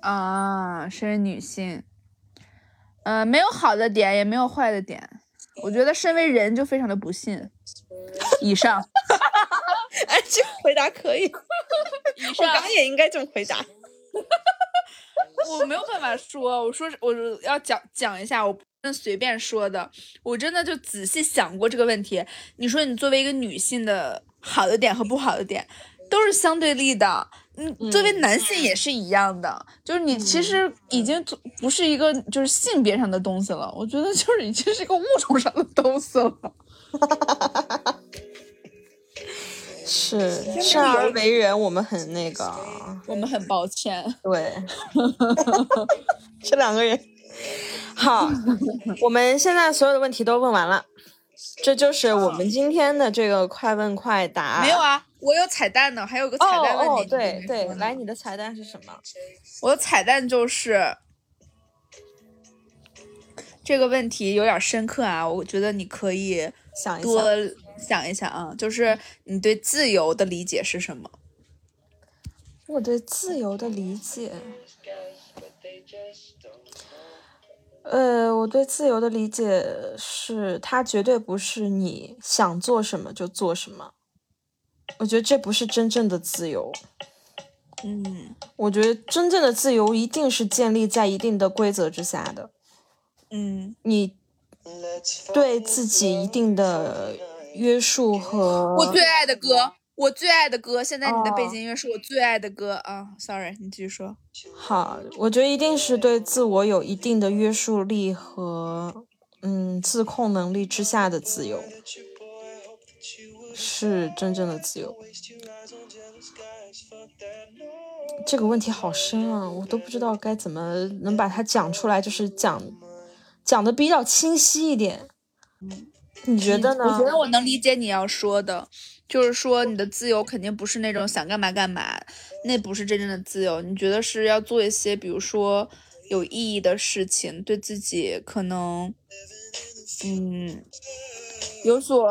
啊，身为女性，呃，没有好的点，也没有坏的点。我觉得身为人就非常的不幸。以上，哎，这个回答可以。我刚也应该这么回答。我没有办法说，我说我要讲讲一下，我不能随便说的。我真的就仔细想过这个问题。你说你作为一个女性的好的点和不好的点，都是相对立的。嗯，作为男性也是一样的，就是你其实已经不是一个就是性别上的东西了，我觉得就是已经是一个物种上的东西了。是生而为人，我们很那个，我们很抱歉。对，这两个人，好，我们现在所有的问题都问完了，这就是我们今天的这个快问快答。没有啊。我有彩蛋呢，还有个彩蛋问题。哦，对对，来，你的彩蛋是什么？我的彩蛋就是这个问题有点深刻啊，我觉得你可以想多想一想啊，就是你对自由的理解是什么？我对自由的理解，呃，我对自由的理解是，它绝对不是你想做什么就做什么。我觉得这不是真正的自由。嗯我觉得真正的自由一定是建立在一定的规则之下的，嗯你对自己一定的约束和我最爱的歌，我最爱的歌，现在你的背哦景音乐是我最爱的歌啊。Sorry，你继续说。好，我觉得一定是对自我有一定的约束力和嗯自控能力之下的自由，是真正的自由。这个问题好深啊，我都不知道该怎么能把它讲出来，就是讲讲的比较清晰一点。你觉得呢？我觉得我能理解你要说的，就是说你的自由肯定不是那种想干嘛干嘛，那不是真正的自由。你觉得是要做一些，比如说有意义的事情，对自己可能，嗯，有所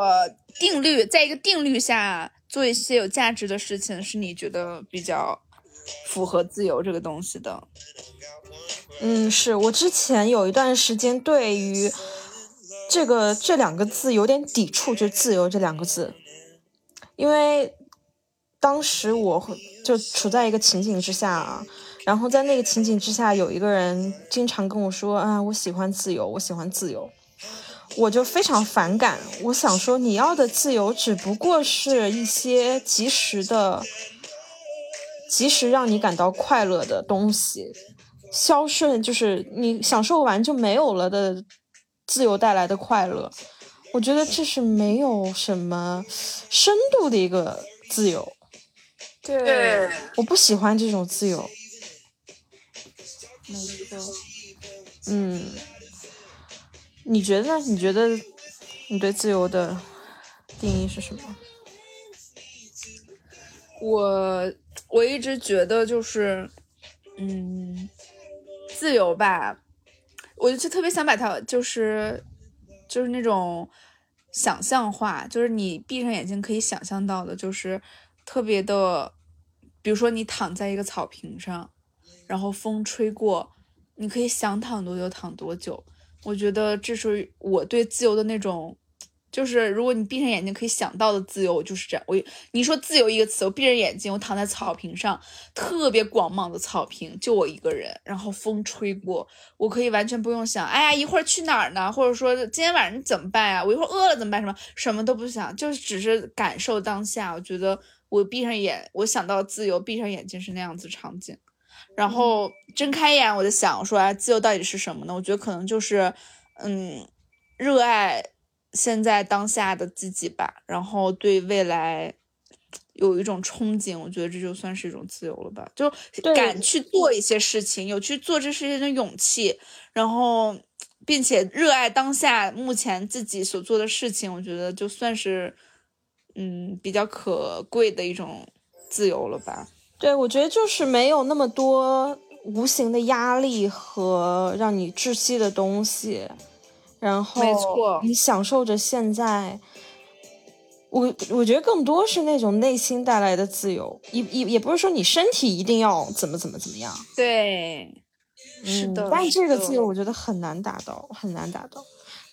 定律，在一个定律下做一些有价值的事情，是你觉得比较符合自由这个东西的。嗯，是我之前有一段时间对于这个这两个字有点抵触，就“自由”这两个字，因为当时我就处在一个情景之下啊，然后在那个情景之下，有一个人经常跟我说：“啊，我喜欢自由，我喜欢自由。”我就非常反感，我想说，你要的自由只不过是一些及时的、及时让你感到快乐的东西。消顺就是你享受完就没有了的自由带来的快乐，我觉得这是没有什么深度的一个自由，对，我不喜欢这种自由。没错。嗯，你觉得？你觉得你对自由的定义是什么？我我一直觉得就是，嗯，自由吧，我就特别想把它就是就是那种想象化，就是你闭上眼睛可以想象到的，就是特别的，比如说你躺在一个草坪上，然后风吹过，你可以想躺多久躺多久。我觉得这是我对自由的那种。就是如果你闭上眼睛可以想到的自由，就是这样。我你说自由一个词，我闭着眼睛，我躺在草坪上，特别广袤的草坪，就我一个人，然后风吹过，我可以完全不用想，哎呀，一会儿去哪儿呢？或者说今天晚上怎么办呀？我一会儿饿了怎么办？什么什么都不想，就是只是感受当下。我觉得我闭上眼，我想到自由，闭上眼睛是那样子场景，然后睁开眼，我就想说，啊，自由到底是什么呢？我觉得可能就是，嗯，热爱。现在当下的自己吧，然后对未来有一种憧憬，我觉得这就算是一种自由了吧，就敢去做一些事情，有去做这事情的勇气，然后并且热爱当下目前自己所做的事情，我觉得就算是嗯比较可贵的一种自由了吧。对，我觉得就是没有那么多无形的压力和让你窒息的东西。然后，没错，你享受着现在。我我觉得更多是那种内心带来的自由，也也也不是说你身体一定要怎么怎么怎么样。对，是的。嗯、但这个自由我觉得很难达到，很难达到。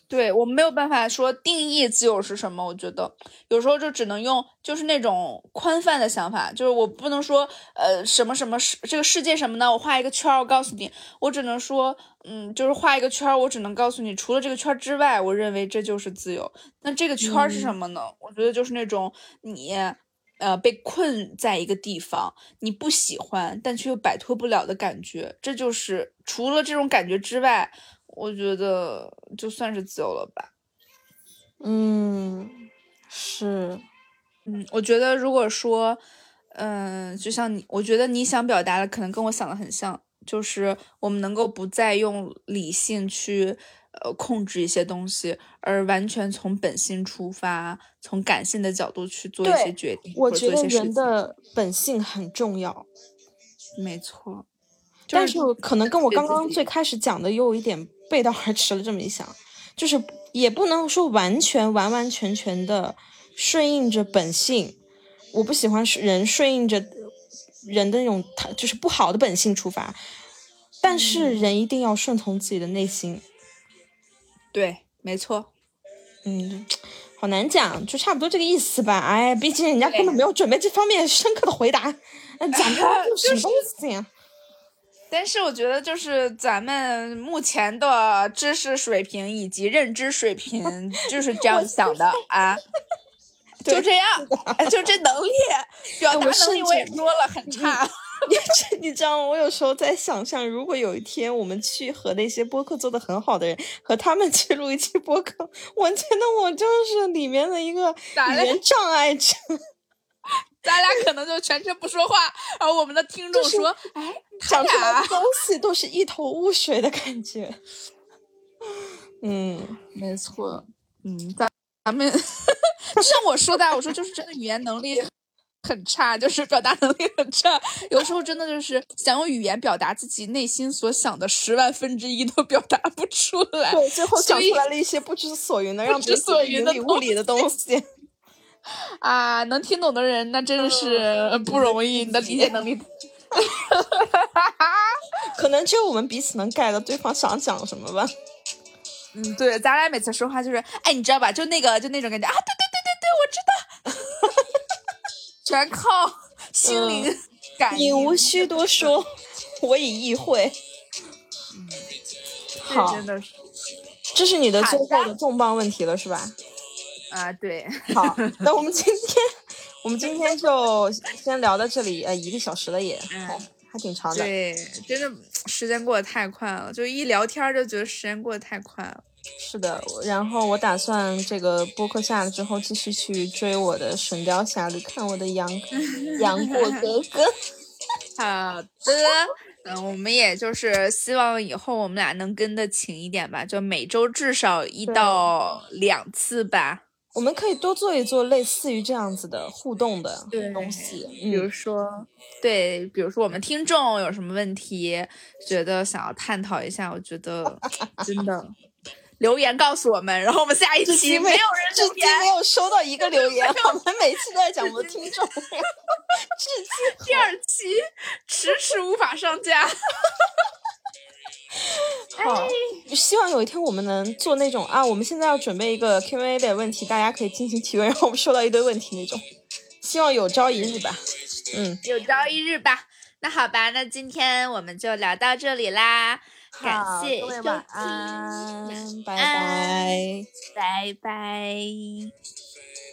对我没有办法说定义自由是什么，我觉得有时候就只能用就是那种宽泛的想法，就是我不能说呃什么什么世这个世界什么呢？我画一个圈儿，我告诉你，我只能说嗯，就是画一个圈儿，我只能告诉你，除了这个圈之外，我认为这就是自由。那这个圈是什么呢？嗯、我觉得就是那种你呃被困在一个地方，你不喜欢但却又摆脱不了的感觉，这就是除了这种感觉之外。我觉得就算是自由了吧，嗯，是，嗯，我觉得如果说，嗯，就像你，我觉得你想表达的可能跟我想的很像，就是我们能够不再用理性去呃控制一些东西，而完全从本性出发，从感性的角度去做一些决定。我觉得人的本性很重要，没错。但是可能跟我刚刚最开始讲的又有一点背道而驰了。这么一想，就是也不能说完全完完全全的顺应着本性。我不喜欢人顺应着人的那种，他就是不好的本性出发。但是人一定要顺从自己的内心。对，没错。嗯，好难讲，就差不多这个意思吧。哎，毕竟人家根本没有准备这方面深刻的回答，讲的 什么东西呀？但是我觉得，就是咱们目前的知识水平以及认知水平 就是这样想的啊，就这样，就这能力，表达能力我也说了很差。你你知道吗？我有时候在想象，如果有一天我们去和那些播客做的很好的人，和他们去录一期播客，我觉得我就是里面的一个语言障碍者。咱俩可能就全程不说话，而我们的听众说：“哎，讲出来的东西都是一头雾水的感觉。”嗯，没错。嗯，咱咱们 就像我说的，我说就是真的语言能力。很差，就是表达能力很差，有时候真的就是想用语言表达自己内心所想的十万分之一都表达不出来，对，最后讲出来了一些不知所云的、让知所云的物理的东西。啊，能听懂的人那真的是不容易，你的理解能力。可能只有我们彼此能 get 对方想讲什么吧。嗯，对，咱俩每次说话就是，哎，你知道吧？就那个，就那种感觉啊，对对对对对，我知道。全靠心灵感应，你无需多说，我已意会。嗯，好，真的是，这是你的最后的重磅问题了，是吧？啊，对。好，那我们今天，我们今天就先聊到这里，呃，一个小时了也，还挺长的。对，真的时间过得太快了，就一聊天就觉得时间过得太快了。是的，然后我打算这个播客下了之后，继续去追我的《神雕侠侣》，看我的杨 杨过哥哥。好的，嗯，我们也就是希望以后我们俩能跟得勤一点吧，就每周至少一到两次吧。我们可以多做一做类似于这样子的互动的东西，比如说，对，比如说我们听众有什么问题，觉得想要探讨一下，我觉得 真的。留言告诉我们，然后我们下一期没有人至今没有收到一个留言，我们每期都在讲我们的听众，至今第二期迟迟无法上架。好，希望有一天我们能做那种啊，我们现在要准备一个 Q&A 的问题，大家可以进行提问，然后我们收到一堆问题那种。希望有朝一日吧，嗯，有朝一日吧。那好吧，那今天我们就聊到这里啦。感谢晚安，拜拜，拜拜。